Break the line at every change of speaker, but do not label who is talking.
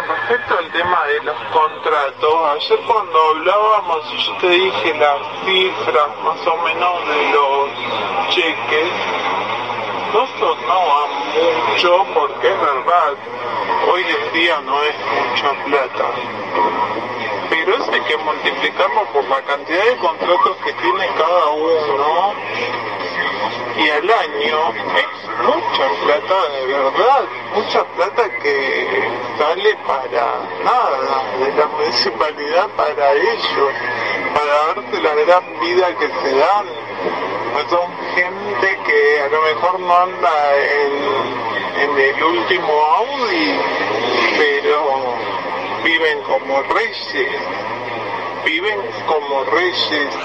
respecto al tema de los contratos, ayer cuando hablábamos yo te dije las cifras más o menos de los cheques, no sonaba mucho porque es verdad, hoy en día no es mucha plata. Pero eso hay que multiplicarlo por la cantidad de contratos que tiene cada uno y al año es mucha plata de verdad, mucha plata que sale para nada de la municipalidad para ellos, para darte la gran vida que se dan. Son gente que a lo mejor no anda en el último Audi, pero viven como reyes, viven como reyes.